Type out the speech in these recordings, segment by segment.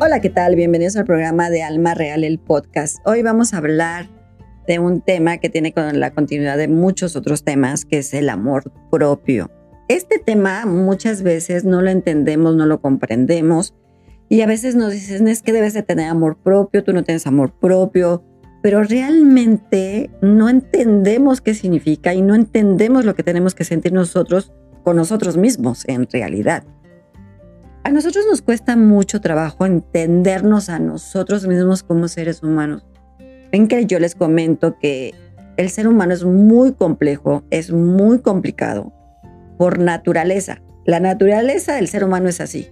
Hola, ¿qué tal? Bienvenidos al programa de Alma Real, el podcast. Hoy vamos a hablar de un tema que tiene con la continuidad de muchos otros temas, que es el amor propio. Este tema muchas veces no lo entendemos, no lo comprendemos y a veces nos dicen es que debes de tener amor propio, tú no tienes amor propio, pero realmente no entendemos qué significa y no entendemos lo que tenemos que sentir nosotros con nosotros mismos en realidad. A nosotros nos cuesta mucho trabajo entendernos a nosotros mismos como seres humanos. Ven que yo les comento que el ser humano es muy complejo, es muy complicado por naturaleza. La naturaleza del ser humano es así.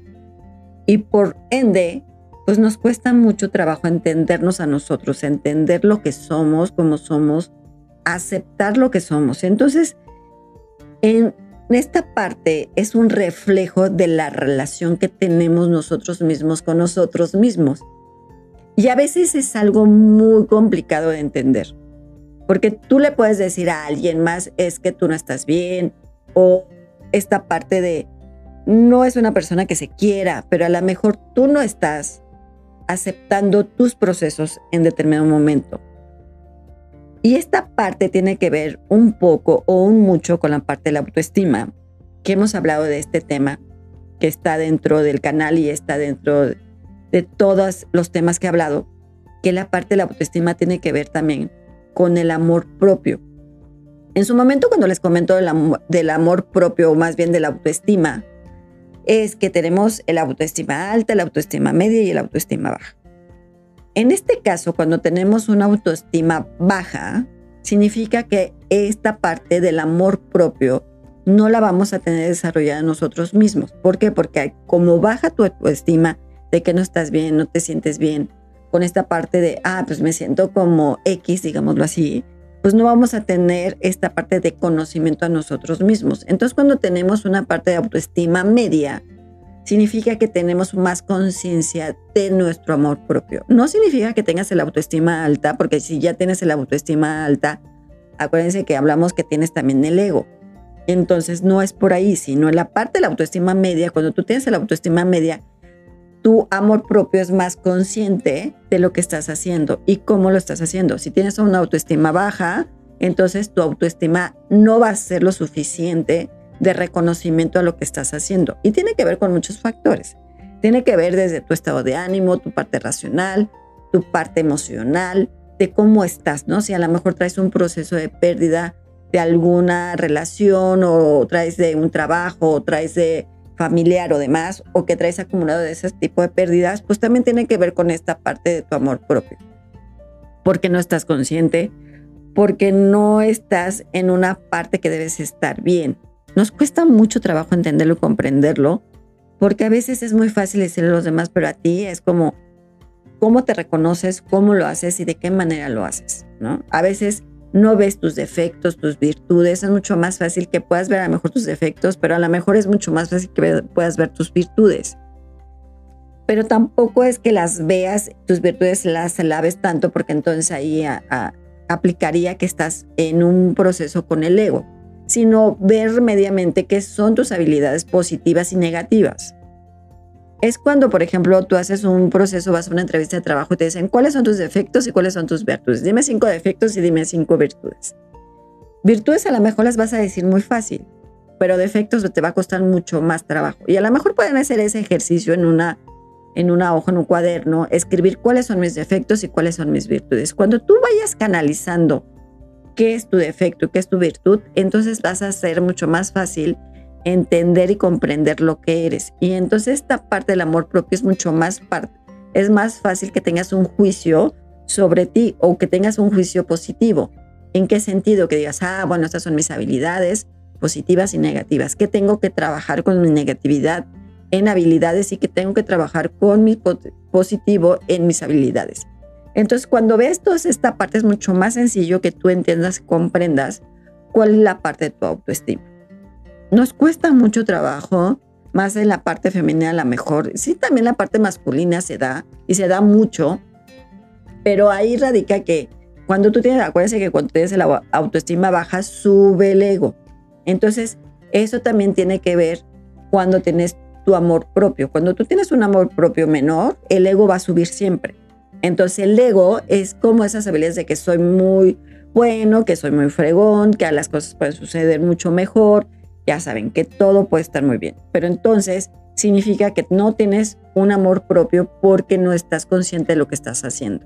Y por ende, pues nos cuesta mucho trabajo entendernos a nosotros, entender lo que somos, cómo somos, aceptar lo que somos. Entonces, en esta parte es un reflejo de la relación que tenemos nosotros mismos con nosotros mismos. Y a veces es algo muy complicado de entender, porque tú le puedes decir a alguien más, es que tú no estás bien, o esta parte de, no es una persona que se quiera, pero a lo mejor tú no estás aceptando tus procesos en determinado momento. Y esta parte tiene que ver un poco o un mucho con la parte de la autoestima, que hemos hablado de este tema, que está dentro del canal y está dentro de todos los temas que he hablado, que la parte de la autoestima tiene que ver también con el amor propio. En su momento, cuando les comento del amor, propio, o más bien de la autoestima, es que tenemos el autoestima alta, la autoestima media y el autoestima baja. En este caso, cuando tenemos una autoestima baja, significa que esta parte del amor propio no la vamos a tener desarrollada nosotros mismos. ¿Por qué? Porque como baja tu autoestima de que no estás bien, no te sientes bien, con esta parte de, ah, pues me siento como X, digámoslo así, pues no vamos a tener esta parte de conocimiento a nosotros mismos. Entonces cuando tenemos una parte de autoestima media, significa que tenemos más conciencia de nuestro amor propio. No significa que tengas el autoestima alta, porque si ya tienes el autoestima alta, acuérdense que hablamos que tienes también el ego. Entonces no es por ahí, sino en la parte de la autoestima media, cuando tú tienes la autoestima media, tu amor propio es más consciente de lo que estás haciendo y cómo lo estás haciendo. Si tienes una autoestima baja, entonces tu autoestima no va a ser lo suficiente de reconocimiento a lo que estás haciendo. Y tiene que ver con muchos factores. Tiene que ver desde tu estado de ánimo, tu parte racional, tu parte emocional, de cómo estás, ¿no? Si a lo mejor traes un proceso de pérdida de alguna relación o traes de un trabajo o traes de familiar o demás, o que traes acumulado de ese tipo de pérdidas, pues también tiene que ver con esta parte de tu amor propio. Porque no estás consciente, porque no estás en una parte que debes estar bien. Nos cuesta mucho trabajo entenderlo y comprenderlo, porque a veces es muy fácil decirle a los demás, pero a ti es como cómo te reconoces, cómo lo haces y de qué manera lo haces, ¿no? A veces no ves tus defectos, tus virtudes. Es mucho más fácil que puedas ver a lo mejor tus defectos, pero a lo mejor es mucho más fácil que puedas ver tus virtudes. Pero tampoco es que las veas, tus virtudes las laves tanto, porque entonces ahí aplicaría que estás en un proceso con el ego, sino ver mediamente qué son tus habilidades positivas y negativas es cuando, por ejemplo, tú haces un proceso, vas a una entrevista de trabajo y te dicen cuáles son tus defectos y cuáles son tus virtudes. Dime cinco defectos y dime cinco virtudes. Virtudes a lo mejor las vas a decir muy fácil, pero defectos te va a costar mucho más trabajo. Y a lo mejor pueden hacer ese ejercicio en una, en una hoja, en un cuaderno, escribir cuáles son mis defectos y cuáles son mis virtudes. Cuando tú vayas canalizando qué es tu defecto y qué es tu virtud, entonces vas a ser mucho más fácil entender y comprender lo que eres. Y entonces esta parte del amor propio es mucho más es más fácil que tengas un juicio sobre ti o que tengas un juicio positivo. ¿En qué sentido? Que digas, ah, bueno, estas son mis habilidades positivas y negativas, que tengo que trabajar con mi negatividad en habilidades y que tengo que trabajar con mi positivo en mis habilidades. Entonces, cuando ves toda esta parte es mucho más sencillo que tú entiendas, comprendas cuál es la parte de tu autoestima. Nos cuesta mucho trabajo, más en la parte femenina a la mejor. Sí, también la parte masculina se da y se da mucho, pero ahí radica que cuando tú tienes, acuérdense que cuando tienes la autoestima baja, sube el ego. Entonces, eso también tiene que ver cuando tienes tu amor propio. Cuando tú tienes un amor propio menor, el ego va a subir siempre. Entonces el ego es como esas habilidades de que soy muy bueno, que soy muy fregón, que a las cosas pueden suceder mucho mejor. Ya saben que todo puede estar muy bien. Pero entonces significa que no tienes un amor propio porque no estás consciente de lo que estás haciendo.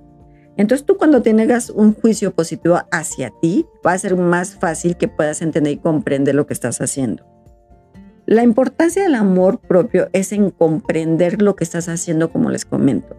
Entonces tú cuando tengas un juicio positivo hacia ti, va a ser más fácil que puedas entender y comprender lo que estás haciendo. La importancia del amor propio es en comprender lo que estás haciendo, como les comento.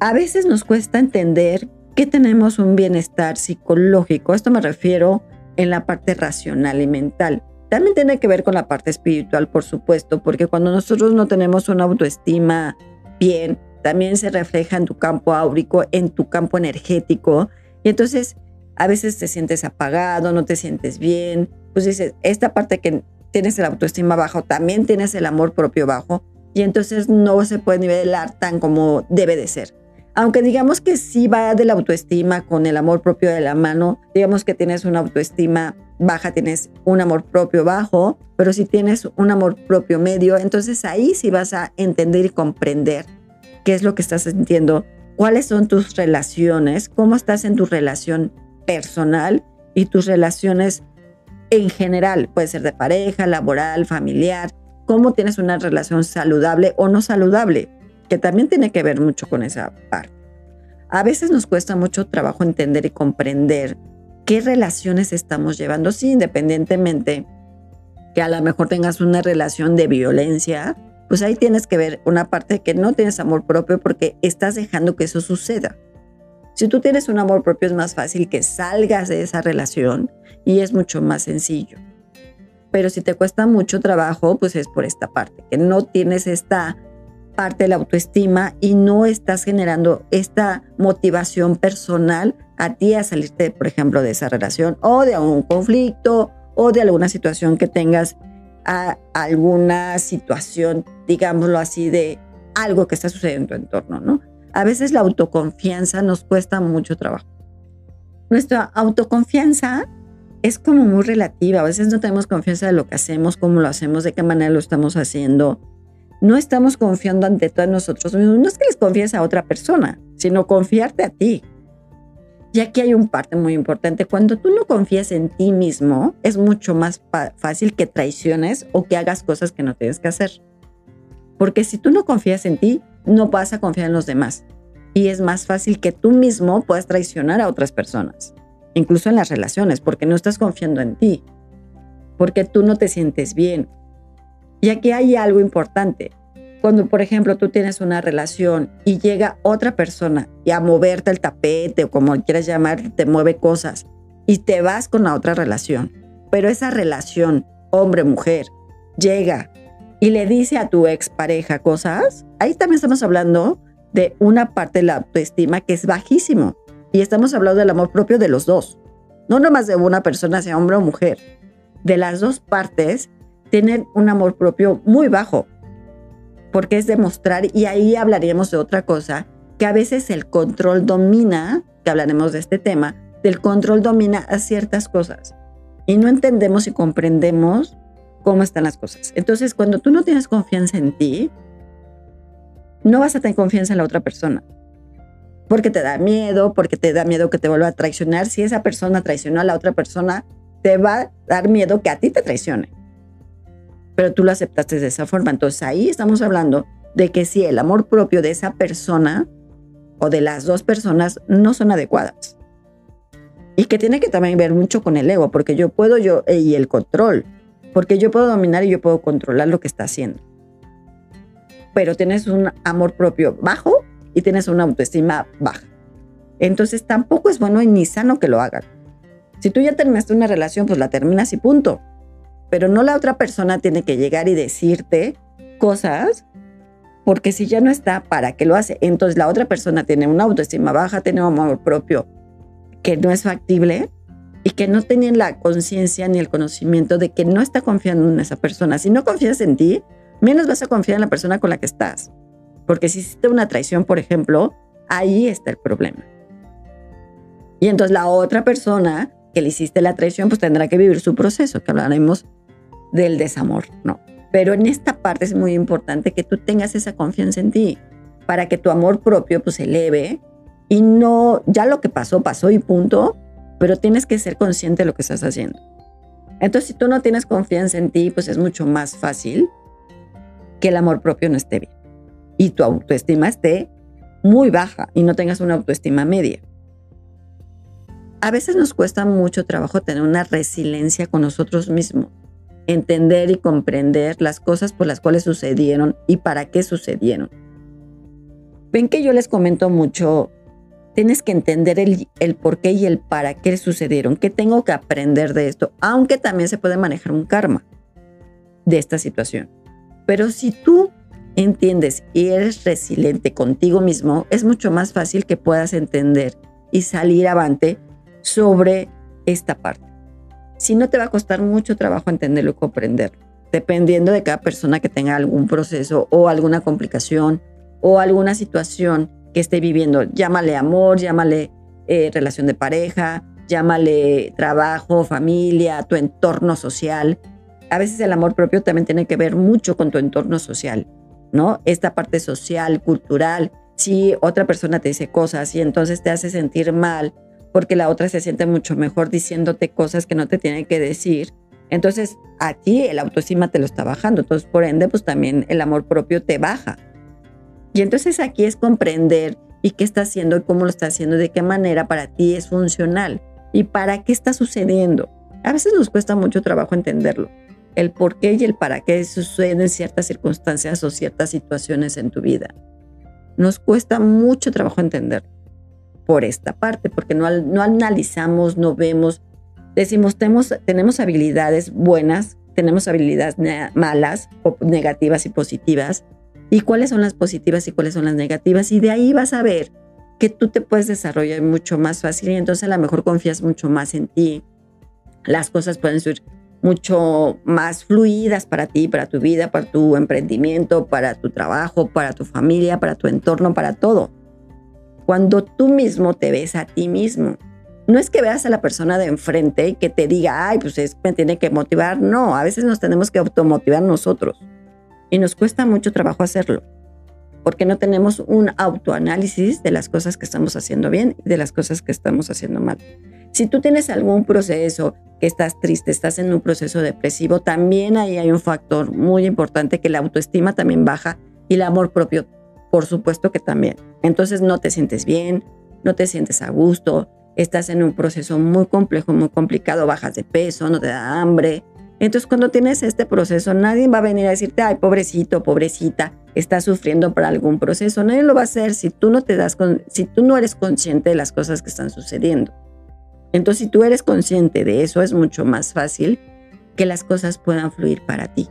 A veces nos cuesta entender que tenemos un bienestar psicológico. Esto me refiero en la parte racional y mental. También tiene que ver con la parte espiritual, por supuesto, porque cuando nosotros no tenemos una autoestima bien, también se refleja en tu campo áurico, en tu campo energético. Y entonces a veces te sientes apagado, no te sientes bien. Pues dices, esta parte que tienes la autoestima bajo, también tienes el amor propio bajo. Y entonces no se puede nivelar tan como debe de ser aunque digamos que sí va de la autoestima con el amor propio de la mano, digamos que tienes una autoestima baja, tienes un amor propio bajo, pero si tienes un amor propio medio, entonces ahí sí vas a entender y comprender qué es lo que estás sintiendo, cuáles son tus relaciones, cómo estás en tu relación personal y tus relaciones en general, puede ser de pareja, laboral, familiar, cómo tienes una relación saludable o no saludable que también tiene que ver mucho con esa parte. A veces nos cuesta mucho trabajo entender y comprender qué relaciones estamos llevando, sí, independientemente que a lo mejor tengas una relación de violencia, pues ahí tienes que ver una parte que no tienes amor propio porque estás dejando que eso suceda. Si tú tienes un amor propio es más fácil que salgas de esa relación y es mucho más sencillo. Pero si te cuesta mucho trabajo, pues es por esta parte, que no tienes esta parte de la autoestima y no estás generando esta motivación personal a ti a salirte, por ejemplo, de esa relación o de un conflicto o de alguna situación que tengas, a alguna situación, digámoslo así, de algo que está sucediendo en tu entorno, ¿no? A veces la autoconfianza nos cuesta mucho trabajo. Nuestra autoconfianza es como muy relativa. A veces no tenemos confianza de lo que hacemos, cómo lo hacemos, de qué manera lo estamos haciendo no estamos confiando ante todos nosotros mismos. No es que les confíes a otra persona, sino confiarte a ti. Y aquí hay un parte muy importante. Cuando tú no confías en ti mismo, es mucho más fácil que traiciones o que hagas cosas que no tienes que hacer. Porque si tú no confías en ti, no vas a confiar en los demás. Y es más fácil que tú mismo puedas traicionar a otras personas, incluso en las relaciones, porque no estás confiando en ti, porque tú no te sientes bien, y aquí hay algo importante. Cuando, por ejemplo, tú tienes una relación y llega otra persona y a moverte el tapete o como quieras llamar, te mueve cosas y te vas con la otra relación, pero esa relación, hombre-mujer, llega y le dice a tu expareja cosas, ahí también estamos hablando de una parte de la autoestima que es bajísimo. Y estamos hablando del amor propio de los dos. No nomás de una persona, sea hombre o mujer. De las dos partes tener un amor propio muy bajo, porque es demostrar, y ahí hablaríamos de otra cosa, que a veces el control domina, que hablaremos de este tema, del control domina a ciertas cosas y no entendemos y comprendemos cómo están las cosas. Entonces, cuando tú no tienes confianza en ti, no vas a tener confianza en la otra persona. Porque te da miedo, porque te da miedo que te vuelva a traicionar. Si esa persona traicionó a la otra persona, te va a dar miedo que a ti te traicione pero tú lo aceptaste de esa forma. Entonces ahí estamos hablando de que si el amor propio de esa persona o de las dos personas no son adecuadas. Y que tiene que también ver mucho con el ego, porque yo puedo yo eh, y el control, porque yo puedo dominar y yo puedo controlar lo que está haciendo. Pero tienes un amor propio bajo y tienes una autoestima baja. Entonces tampoco es bueno y ni sano que lo hagan. Si tú ya terminaste una relación, pues la terminas y punto pero no la otra persona tiene que llegar y decirte cosas, porque si ya no está, ¿para qué lo hace? Entonces la otra persona tiene una autoestima baja, tiene un amor propio que no es factible y que no tienen la conciencia ni el conocimiento de que no está confiando en esa persona. Si no confías en ti, menos vas a confiar en la persona con la que estás. Porque si hiciste una traición, por ejemplo, ahí está el problema. Y entonces la otra persona que le hiciste la traición, pues tendrá que vivir su proceso, que hablaremos del desamor, ¿no? Pero en esta parte es muy importante que tú tengas esa confianza en ti para que tu amor propio pues se eleve y no, ya lo que pasó, pasó y punto, pero tienes que ser consciente de lo que estás haciendo. Entonces, si tú no tienes confianza en ti, pues es mucho más fácil que el amor propio no esté bien y tu autoestima esté muy baja y no tengas una autoestima media. A veces nos cuesta mucho trabajo tener una resiliencia con nosotros mismos, entender y comprender las cosas por las cuales sucedieron y para qué sucedieron. Ven que yo les comento mucho tienes que entender el, el, por qué y el para qué sucedieron, qué tengo que aprender de esto, aunque también se puede manejar un karma de esta situación. Pero si tú entiendes y eres resiliente contigo mismo, es mucho más fácil que puedas entender y salir avante sobre esta parte. Si no te va a costar mucho trabajo entenderlo y comprenderlo, dependiendo de cada persona que tenga algún proceso o alguna complicación o alguna situación que esté viviendo. Llámale amor, llámale eh, relación de pareja, llámale trabajo, familia, tu entorno social. A veces el amor propio también tiene que ver mucho con tu entorno social, ¿no? Esta parte social, cultural. Si otra persona te dice cosas y entonces te hace sentir mal porque la otra se siente mucho mejor diciéndote cosas que no te tiene que decir, entonces a ti el autoestima te lo está bajando. Entonces, por ende, pues también el amor propio te baja. Y entonces aquí es comprender y qué está haciendo y cómo lo está haciendo, de qué manera para ti es funcional y para qué está sucediendo. A veces nos cuesta mucho trabajo entenderlo, el por qué y el para qué suceden ciertas circunstancias o ciertas situaciones en tu vida. Nos cuesta mucho trabajo entenderlo por esta parte, porque no, no analizamos, no vemos, decimos, tenemos, tenemos habilidades buenas, tenemos habilidades malas o negativas y positivas, y cuáles son las positivas y cuáles son las negativas. Y de ahí vas a ver que tú te puedes desarrollar mucho más fácil y entonces a lo mejor confías mucho más en ti. Las cosas pueden ser mucho más fluidas para ti, para tu vida, para tu emprendimiento, para tu trabajo, para tu familia, para tu entorno, para todo. Cuando tú mismo te ves a ti mismo. No es que veas a la persona de enfrente que te diga, ay, pues es, me tiene que motivar. No, a veces nos tenemos que automotivar nosotros. Y nos cuesta mucho trabajo hacerlo, porque no tenemos un autoanálisis de las cosas que estamos haciendo bien y de las cosas que estamos haciendo mal. Si tú tienes algún proceso que estás triste, estás en un proceso depresivo, también ahí hay un factor muy importante que la autoestima también baja y el amor propio, por supuesto que también. Entonces no te sientes bien, no te sientes a gusto, estás en un proceso muy complejo, muy complicado, bajas de peso, no te da hambre, entonces, cuando tienes este proceso, nadie va a venir a decirte, ay, pobrecito, pobrecita, estás sufriendo por algún proceso. Nadie lo va a hacer si tú no te das si tú no eres consciente de las cosas que están sucediendo. Entonces, si tú eres consciente de eso, es mucho más fácil que las cosas puedan fluir para ti.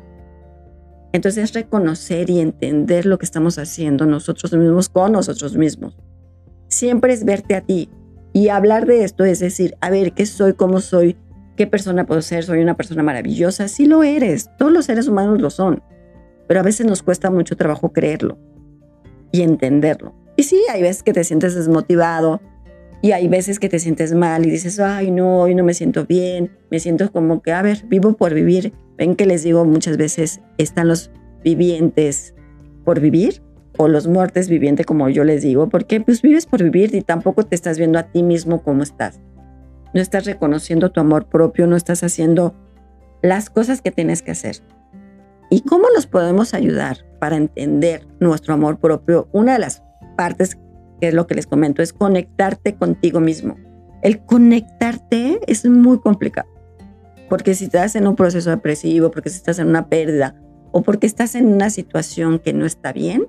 Entonces, reconocer y entender lo que estamos haciendo nosotros mismos con nosotros mismos. Siempre es verte a ti. Y hablar de esto es decir, a ver, ¿qué soy? ¿Cómo soy? ¿Qué persona puedo ser? Soy una persona maravillosa. Sí lo eres. Todos los seres humanos lo son. Pero a veces nos cuesta mucho trabajo creerlo y entenderlo. Y sí, hay veces que te sientes desmotivado y hay veces que te sientes mal y dices, ay, no, hoy no me siento bien. Me siento como que, a ver, vivo por vivir. Ven que les digo muchas veces, están los vivientes por vivir o los muertes vivientes, como yo les digo, porque pues vives por vivir y tampoco te estás viendo a ti mismo cómo estás no estás reconociendo tu amor propio, no estás haciendo las cosas que tienes que hacer. ¿Y cómo nos podemos ayudar para entender nuestro amor propio? Una de las partes, que es lo que les comento, es conectarte contigo mismo. El conectarte es muy complicado, porque si estás en un proceso depresivo, porque si estás en una pérdida o porque estás en una situación que no está bien,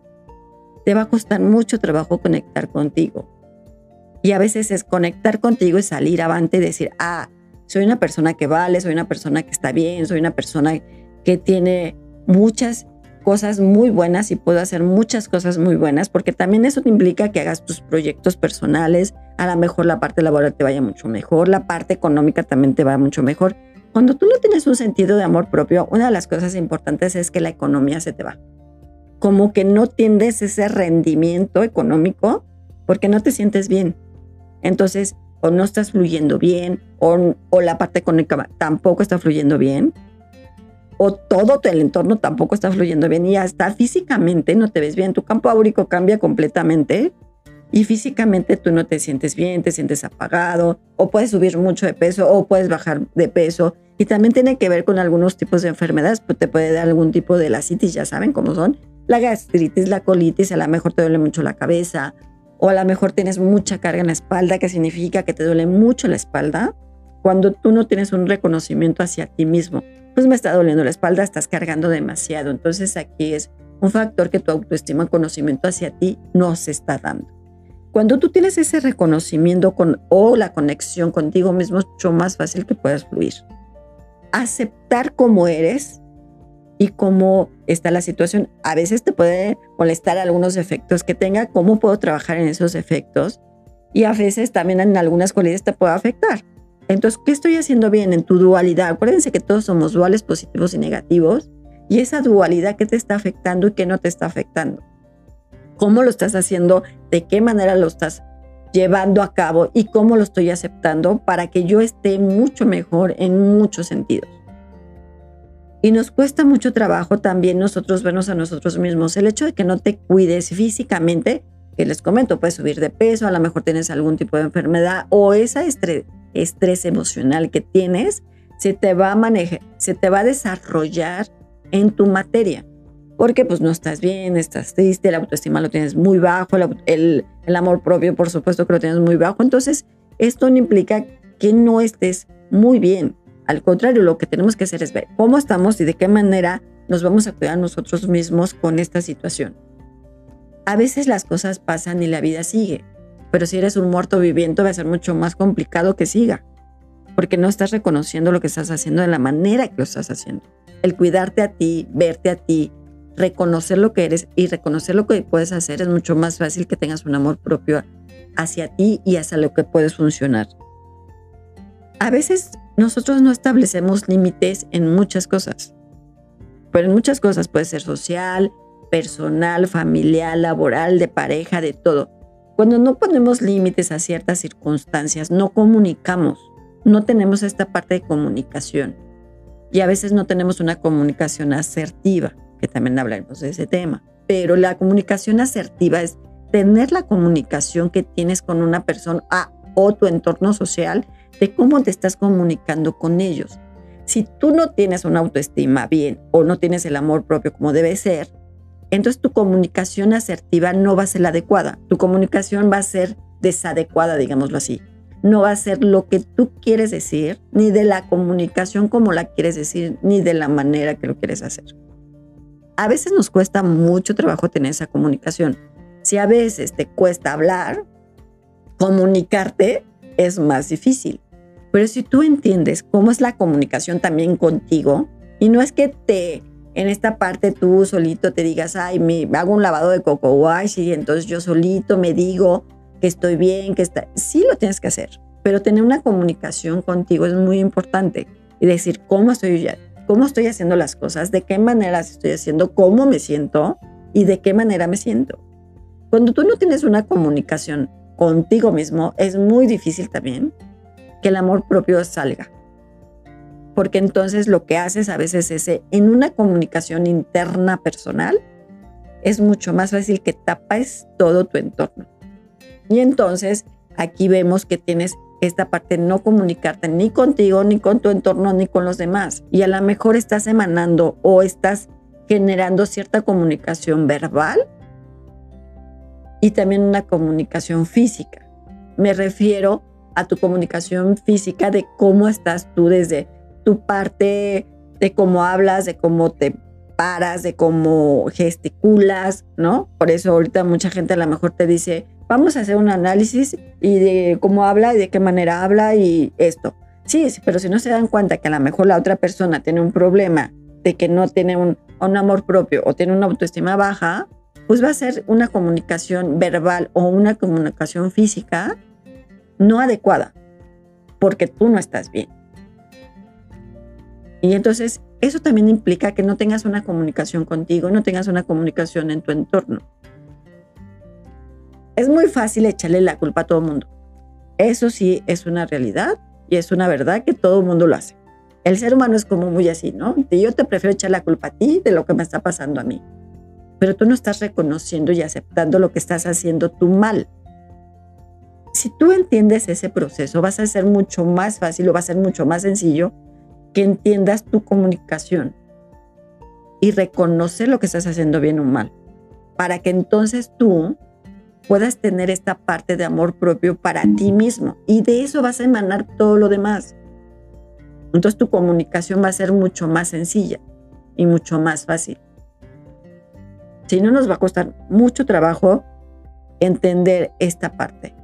te va a costar mucho trabajo conectar contigo. Y a veces es conectar contigo y salir avante y decir, ah, soy una persona que vale, soy una persona que está bien, soy una persona que tiene muchas cosas muy buenas y puedo hacer muchas cosas muy buenas, porque también eso te implica que hagas tus proyectos personales, a lo mejor la parte laboral te vaya mucho mejor, la parte económica también te va mucho mejor. Cuando tú no tienes un sentido de amor propio, una de las cosas importantes es que la economía se te va. Como que no tiendes ese rendimiento económico porque no te sientes bien. Entonces, o no estás fluyendo bien, o, la parte económica tampoco está fluyendo bien. O todo el entorno tampoco está fluyendo bien y hasta físicamente no te ves bien. Tu campo áurico cambia completamente y físicamente tú no te sientes bien, te sientes apagado o puedes subir mucho de peso o puedes bajar de peso. Y también tiene que ver con algunos tipos de enfermedades, pues te puede dar algún tipo de lacitis, ya saben cómo son. La gastritis, la colitis, a lo mejor te duele mucho la cabeza o a lo mejor tienes mucha carga en la espalda, que significa que te duele mucho la espalda cuando tú no tienes un reconocimiento hacia ti mismo pues me está doliendo la espalda, estás cargando demasiado. Entonces aquí es un factor que tu autoestima, conocimiento hacia ti no se está dando. Cuando tú tienes ese reconocimiento con, o la conexión contigo mismo, es mucho más fácil que puedas fluir. Aceptar cómo eres y cómo está la situación. A veces te puede molestar algunos efectos que tenga, cómo puedo trabajar en esos efectos. Y a veces también en algunas cualidades te puede afectar. Entonces, ¿qué estoy haciendo bien en tu dualidad? Acuérdense que todos somos duales, positivos y negativos. Y esa dualidad, ¿qué te está afectando y qué no te está afectando? ¿Cómo lo estás haciendo? ¿De qué manera lo estás llevando a cabo? ¿Y cómo lo estoy aceptando para que yo esté mucho mejor en muchos sentidos? Y nos cuesta mucho trabajo también nosotros vernos a nosotros mismos. El hecho de que no te cuides físicamente, que les comento, puedes subir de peso, a lo mejor tienes algún tipo de enfermedad o esa estrés emocional que tienes se te va a manejar, se te va a desarrollar en tu materia. Porque pues no estás bien, estás triste, la autoestima lo tienes muy bajo, el, el amor propio por supuesto que lo tienes muy bajo. Entonces, esto no implica que no estés muy bien. Al contrario, lo que tenemos que hacer es ver cómo estamos y de qué manera nos vamos a cuidar nosotros mismos con esta situación. A veces las cosas pasan y la vida sigue. Pero si eres un muerto viviente va a ser mucho más complicado que siga, porque no estás reconociendo lo que estás haciendo de la manera que lo estás haciendo. El cuidarte a ti, verte a ti, reconocer lo que eres y reconocer lo que puedes hacer es mucho más fácil que tengas un amor propio hacia ti y hacia lo que puedes funcionar. A veces nosotros no establecemos límites en muchas cosas, pero en muchas cosas puede ser social, personal, familiar, laboral, de pareja, de todo. Cuando no ponemos límites a ciertas circunstancias, no comunicamos, no tenemos esta parte de comunicación. Y a veces no tenemos una comunicación asertiva, que también hablaremos de ese tema. Pero la comunicación asertiva es tener la comunicación que tienes con una persona o tu entorno social de cómo te estás comunicando con ellos. Si tú no tienes una autoestima bien o no tienes el amor propio como debe ser, entonces tu comunicación asertiva no va a ser la adecuada. Tu comunicación va a ser desadecuada, digámoslo así. No va a ser lo que tú quieres decir, ni de la comunicación como la quieres decir, ni de la manera que lo quieres hacer. A veces nos cuesta mucho trabajo tener esa comunicación. Si a veces te cuesta hablar, comunicarte es más difícil. Pero si tú entiendes cómo es la comunicación también contigo, y no es que te en esta parte tú solito te digas, ay, me hago un lavado de coco wash y entonces yo solito me digo que estoy bien, que está... Sí lo tienes que hacer, pero tener una comunicación contigo es muy importante y decir cómo estoy, cómo estoy haciendo las cosas, de qué manera estoy haciendo, cómo me siento y de qué manera me siento. Cuando tú no tienes una comunicación contigo mismo, es muy difícil también que el amor propio salga porque entonces lo que haces a veces es eh, en una comunicación interna personal, es mucho más fácil que tapes todo tu entorno. Y entonces aquí vemos que tienes esta parte de no comunicarte ni contigo, ni con tu entorno, ni con los demás. Y a lo mejor estás emanando o estás generando cierta comunicación verbal y también una comunicación física. Me refiero a tu comunicación física de cómo estás tú desde tu parte de cómo hablas, de cómo te paras, de cómo gesticulas, ¿no? Por eso ahorita mucha gente a lo mejor te dice, vamos a hacer un análisis y de cómo habla y de qué manera habla y esto. Sí, pero si no se dan cuenta que a lo mejor la otra persona tiene un problema de que no tiene un, amor propio o tiene una autoestima baja, pues va a ser una comunicación verbal o una comunicación física no adecuada, porque tú no estás bien. Y entonces eso también implica que no tengas una comunicación contigo, no tengas una comunicación en tu entorno. Es muy fácil echarle la culpa a todo el mundo. Eso sí es una realidad y es una verdad que todo el mundo lo hace. El ser humano es como muy así, ¿no? yo te prefiero echar la culpa a ti de lo que me está pasando a mí. Pero tú no estás reconociendo y aceptando lo que estás haciendo tú mal. Si tú entiendes ese proceso, vas a ser mucho más fácil o va a ser mucho más sencillo que entiendas tu comunicación y reconocer lo que estás haciendo bien o mal, para que entonces tú puedas tener esta parte de amor propio para ti mismo y de eso vas a emanar todo lo demás. Entonces tu comunicación va a ser mucho más sencilla y mucho más fácil. Si no, nos va a costar mucho trabajo entender esta parte.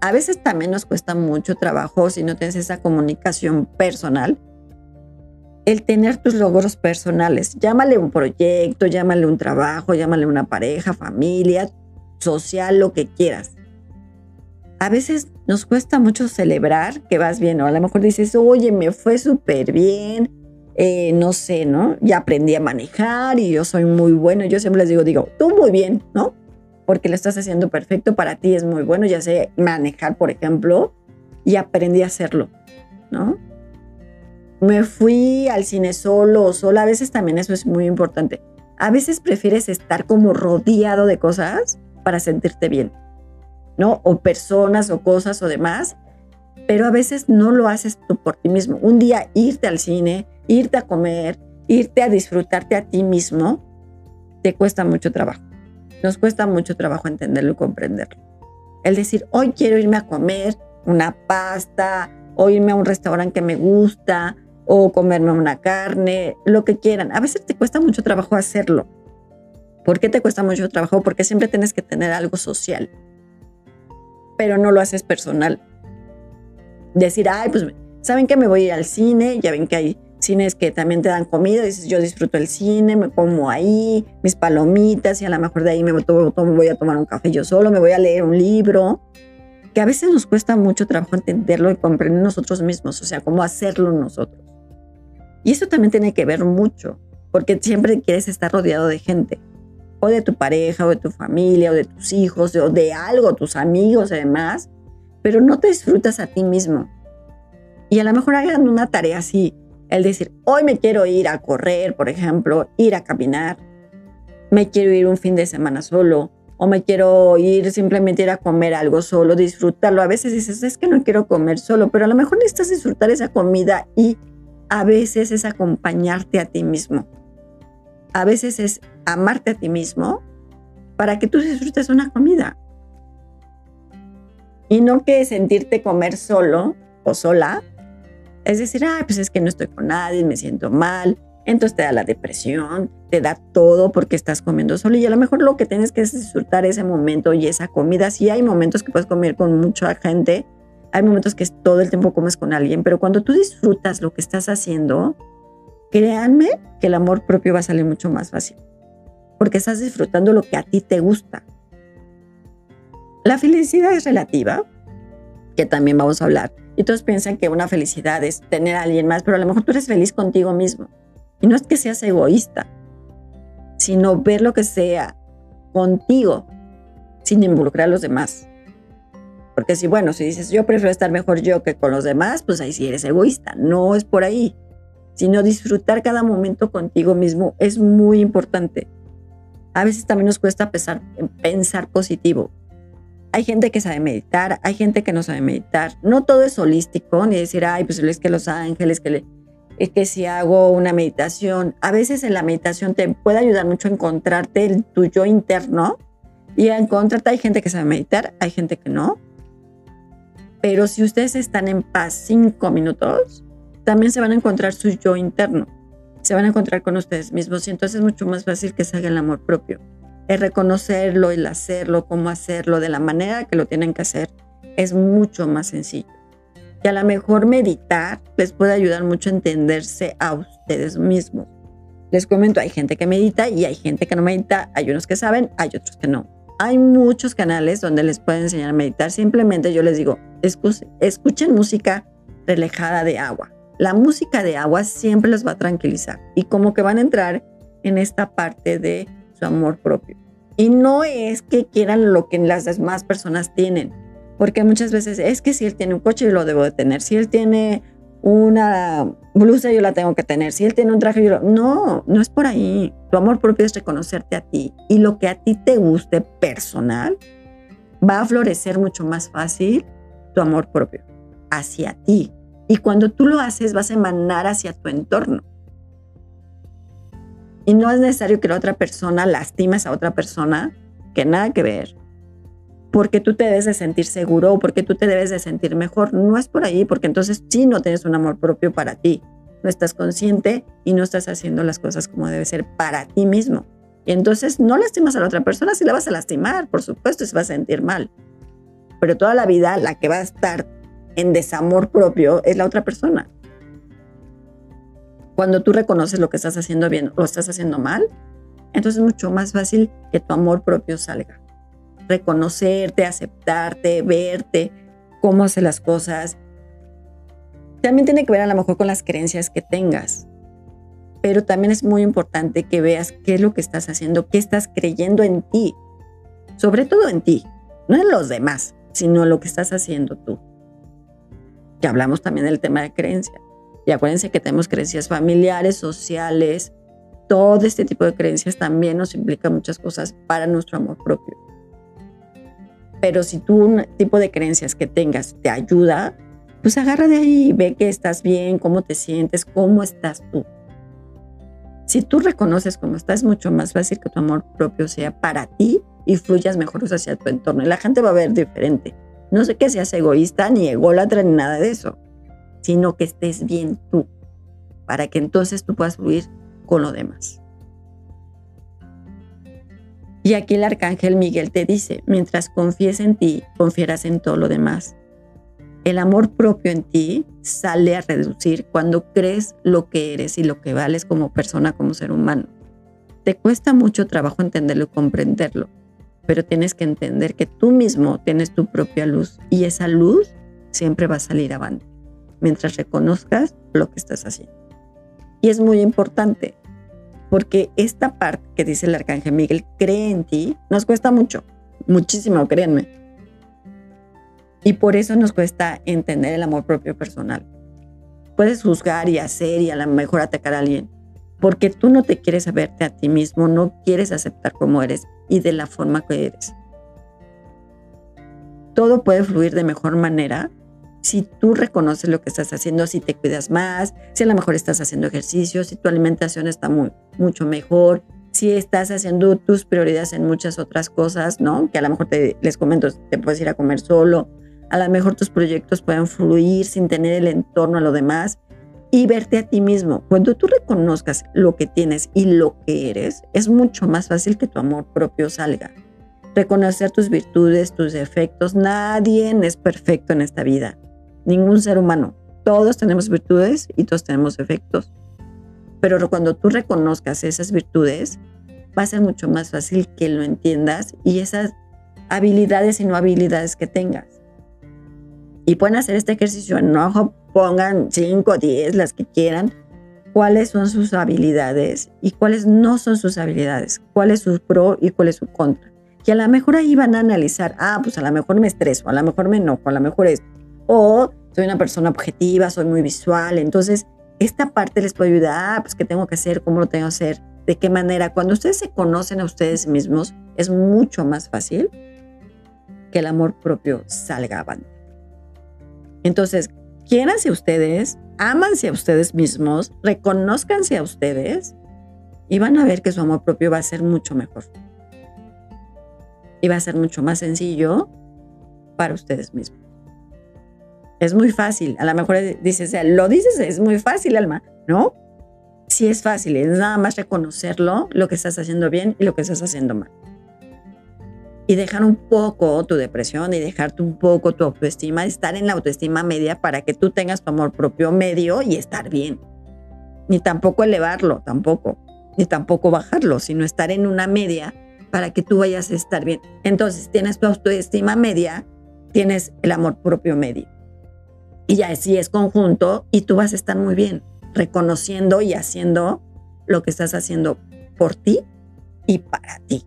A veces también nos cuesta mucho trabajo si no tienes esa comunicación personal el tener tus logros personales. Llámale un proyecto, llámale un trabajo, llámale una pareja, familia, social, lo que quieras. A veces nos cuesta mucho celebrar que vas bien, o a lo mejor dices, oye, me fue súper bien, eh, no sé, ¿no? Ya aprendí a manejar y yo soy muy bueno. Yo siempre les digo, digo, tú muy bien, ¿no? Porque lo estás haciendo perfecto, para ti es muy bueno, ya sé manejar, por ejemplo, y aprendí a hacerlo, ¿no? me fui al cine solo o sola, a veces también eso es muy importante. A veces prefieres estar como rodeado de cosas para sentirte bien, ¿no? O personas o cosas o demás, pero a veces no lo haces tú por ti mismo. Un día irte al cine, irte a comer, irte a disfrutarte a ti mismo, te cuesta mucho trabajo. Nos cuesta mucho trabajo entenderlo y comprenderlo. El decir, hoy quiero irme a comer una pasta, o irme a un restaurante que me gusta, o comerme una carne, lo que quieran. A veces te cuesta mucho trabajo hacerlo. ¿Por qué te cuesta mucho trabajo? Porque siempre tienes que tener algo social, pero no lo haces personal. Decir, ay, pues, ¿saben que me voy a ir al cine? Ya ven que hay cines que también te dan comida, dices, yo disfruto el cine, me como ahí, mis palomitas y a lo mejor de ahí me voy a tomar un café yo solo, me voy a leer un libro, que a veces nos cuesta mucho trabajo entenderlo y comprender nosotros mismos, o sea, cómo hacerlo nosotros. Y eso también tiene que ver mucho, porque siempre quieres estar rodeado de gente, o de tu pareja, o de tu familia, o de tus hijos, o de algo, tus amigos, además, pero no te disfrutas a ti mismo. Y a lo mejor hagan una tarea así, el decir, hoy me quiero ir a correr, por ejemplo, ir a caminar, me quiero ir un fin de semana solo, o me quiero ir simplemente ir a comer algo solo, disfrutarlo. A veces dices, es que no quiero comer solo, pero a lo mejor necesitas disfrutar esa comida y a veces es acompañarte a ti mismo. A veces es amarte a ti mismo para que tú disfrutes una comida. Y no que sentirte comer solo o sola. Es decir, ay, pues es que no estoy con nadie, me siento mal. Entonces te da la depresión, te da todo porque estás comiendo solo. Y a lo mejor lo que tienes que es disfrutar ese momento y esa comida. Sí hay momentos que puedes comer con mucha gente, hay momentos que todo el tiempo comes con alguien, pero cuando tú disfrutas lo que estás haciendo, créanme que el amor propio va a salir mucho más fácil, porque estás disfrutando lo que a ti te gusta. La felicidad es relativa, que también vamos a hablar, y todos piensan que una felicidad es tener a alguien más, pero a lo mejor tú eres feliz contigo mismo. Y no es que seas egoísta, sino ver lo que sea contigo sin involucrar a los demás. Porque si, bueno, si dices, yo prefiero estar mejor yo que con los demás, pues ahí sí eres egoísta. No es por ahí. Sino disfrutar cada momento contigo mismo es muy importante. A veces también nos cuesta pensar, pensar positivo. Hay gente que sabe meditar, hay gente que no sabe meditar. No todo es holístico, ni decir, ay, pues es que los ángeles, que, le, es que si hago una meditación. A veces en la meditación te puede ayudar mucho a encontrarte el tu yo interno y a encontrarte. Hay gente que sabe meditar, hay gente que no pero si ustedes están en paz cinco minutos, también se van a encontrar su yo interno. Se van a encontrar con ustedes mismos y entonces es mucho más fácil que se haga el amor propio. El reconocerlo, el hacerlo, cómo hacerlo, de la manera que lo tienen que hacer, es mucho más sencillo. Y a lo mejor meditar les puede ayudar mucho a entenderse a ustedes mismos. Les comento, hay gente que medita y hay gente que no medita, hay unos que saben, hay otros que no. Hay muchos canales donde les pueden enseñar a meditar. Simplemente yo les digo, escuchen música relajada de agua. La música de agua siempre los va a tranquilizar y como que van a entrar en esta parte de su amor propio. Y no es que quieran lo que las demás personas tienen, porque muchas veces es que si él tiene un coche, yo lo debo de tener. Si él tiene una blusa yo la tengo que tener, si él tiene un traje yo. No, no es por ahí. Tu amor propio es reconocerte a ti y lo que a ti te guste personal va a florecer mucho más fácil tu amor propio hacia ti. Y cuando tú lo haces vas a emanar hacia tu entorno. Y no es necesario que la otra persona lastimes a otra persona, que nada que ver porque tú te debes de sentir seguro o porque tú te debes de sentir mejor. No es por ahí, porque entonces sí no tienes un amor propio para ti. No estás consciente y no estás haciendo las cosas como debe ser para ti mismo. Y entonces no lastimas a la otra persona, si la vas a lastimar, por supuesto, se va a sentir mal. Pero toda la vida la que va a estar en desamor propio es la otra persona. Cuando tú reconoces lo que estás haciendo bien o estás haciendo mal, entonces es mucho más fácil que tu amor propio salga reconocerte, aceptarte, verte, cómo hace las cosas. También tiene que ver a lo mejor con las creencias que tengas, pero también es muy importante que veas qué es lo que estás haciendo, qué estás creyendo en ti, sobre todo en ti, no en los demás, sino lo que estás haciendo tú. Que hablamos también del tema de creencia. Y acuérdense que tenemos creencias familiares, sociales, todo este tipo de creencias también nos implica muchas cosas para nuestro amor propio. Pero si tú un tipo de creencias que tengas te ayuda, pues agarra de ahí y ve que estás bien, cómo te sientes, cómo estás tú. Si tú reconoces cómo estás, es mucho más fácil que tu amor propio sea para ti y fluyas mejor hacia tu entorno. Y la gente va a ver diferente. No sé que seas egoísta, ni ególatra, ni nada de eso, sino que estés bien tú, para que entonces tú puedas fluir con lo demás. Y aquí el arcángel Miguel te dice, mientras confíes en ti, confiarás en todo lo demás. El amor propio en ti sale a reducir cuando crees lo que eres y lo que vales como persona, como ser humano. Te cuesta mucho trabajo entenderlo y comprenderlo, pero tienes que entender que tú mismo tienes tu propia luz y esa luz siempre va a salir avante mientras reconozcas lo que estás haciendo. Y es muy importante, porque esta parte que dice el arcángel Miguel, cree en ti, nos cuesta mucho, muchísimo, créanme. Y por eso nos cuesta entender el amor propio personal. Puedes juzgar y hacer y a lo mejor atacar a alguien, porque tú no te quieres verte a ti mismo, no quieres aceptar como eres y de la forma que eres. Todo puede fluir de mejor manera si tú reconoces lo que estás haciendo, si te cuidas más, si a lo mejor estás haciendo ejercicio, si tu alimentación está muy, mucho mejor, si estás haciendo tus prioridades en muchas otras cosas, ¿no? Que a lo mejor te, les comento, te puedes ir a comer solo, a lo mejor tus proyectos pueden fluir sin tener el entorno a lo demás y verte a ti mismo. Cuando tú reconozcas lo que tienes y lo que eres, es mucho más fácil que tu amor propio salga. Reconocer tus virtudes, tus defectos, nadie es perfecto en esta vida ningún ser humano. Todos tenemos virtudes y todos tenemos defectos. Pero cuando tú reconozcas esas virtudes, va a ser mucho más fácil que lo entiendas y esas habilidades y no habilidades que tengas. Y pueden hacer este ejercicio en ojo, pongan 5 o 10, las que quieran, cuáles son sus habilidades y cuáles no son sus habilidades, cuál es su pro y cuál es su contra. Y a lo mejor ahí van a analizar, ah, pues a lo mejor me estreso, a lo mejor me enojo, a lo mejor esto o soy una persona objetiva, soy muy visual. Entonces, esta parte les puede ayudar, ah, pues qué tengo que hacer, cómo lo tengo que hacer, de qué manera. Cuando ustedes se conocen a ustedes mismos, es mucho más fácil que el amor propio salga avante. Entonces, quiéranse ustedes, ámanse a ustedes mismos, reconozcanse a ustedes y van a ver que su amor propio va a ser mucho mejor. Y va a ser mucho más sencillo para ustedes mismos. Es muy fácil. A lo mejor dices, lo dices, es muy fácil, Alma, ¿no? Sí es fácil, es nada más reconocerlo, lo que estás haciendo bien y lo que estás haciendo mal. Y dejar un poco tu depresión y dejarte un poco tu autoestima, estar en la autoestima media para que tú tengas tu amor propio medio y estar bien. Ni tampoco elevarlo, tampoco. Ni tampoco bajarlo, sino estar en una media para que tú vayas a estar bien. Entonces, tienes tu autoestima media, tienes el amor propio medio. Y ya si es conjunto y tú vas a estar muy bien, reconociendo y haciendo lo que estás haciendo por ti y para ti.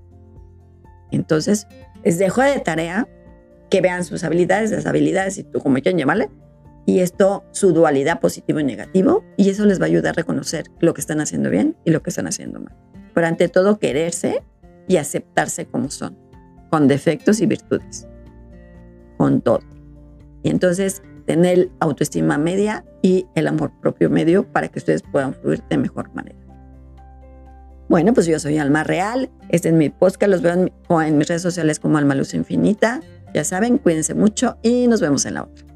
Entonces, les dejo de tarea que vean sus habilidades, las habilidades, y tú como quieran llamarle, Y esto, su dualidad positivo y negativo, y eso les va a ayudar a reconocer lo que están haciendo bien y lo que están haciendo mal. Pero ante todo, quererse y aceptarse como son, con defectos y virtudes, con todo. Y entonces, tener autoestima media y el amor propio medio para que ustedes puedan fluir de mejor manera. Bueno, pues yo soy Alma Real. Este es mi podcast. Los veo en, en mis redes sociales como Alma Luz Infinita. Ya saben, cuídense mucho y nos vemos en la otra.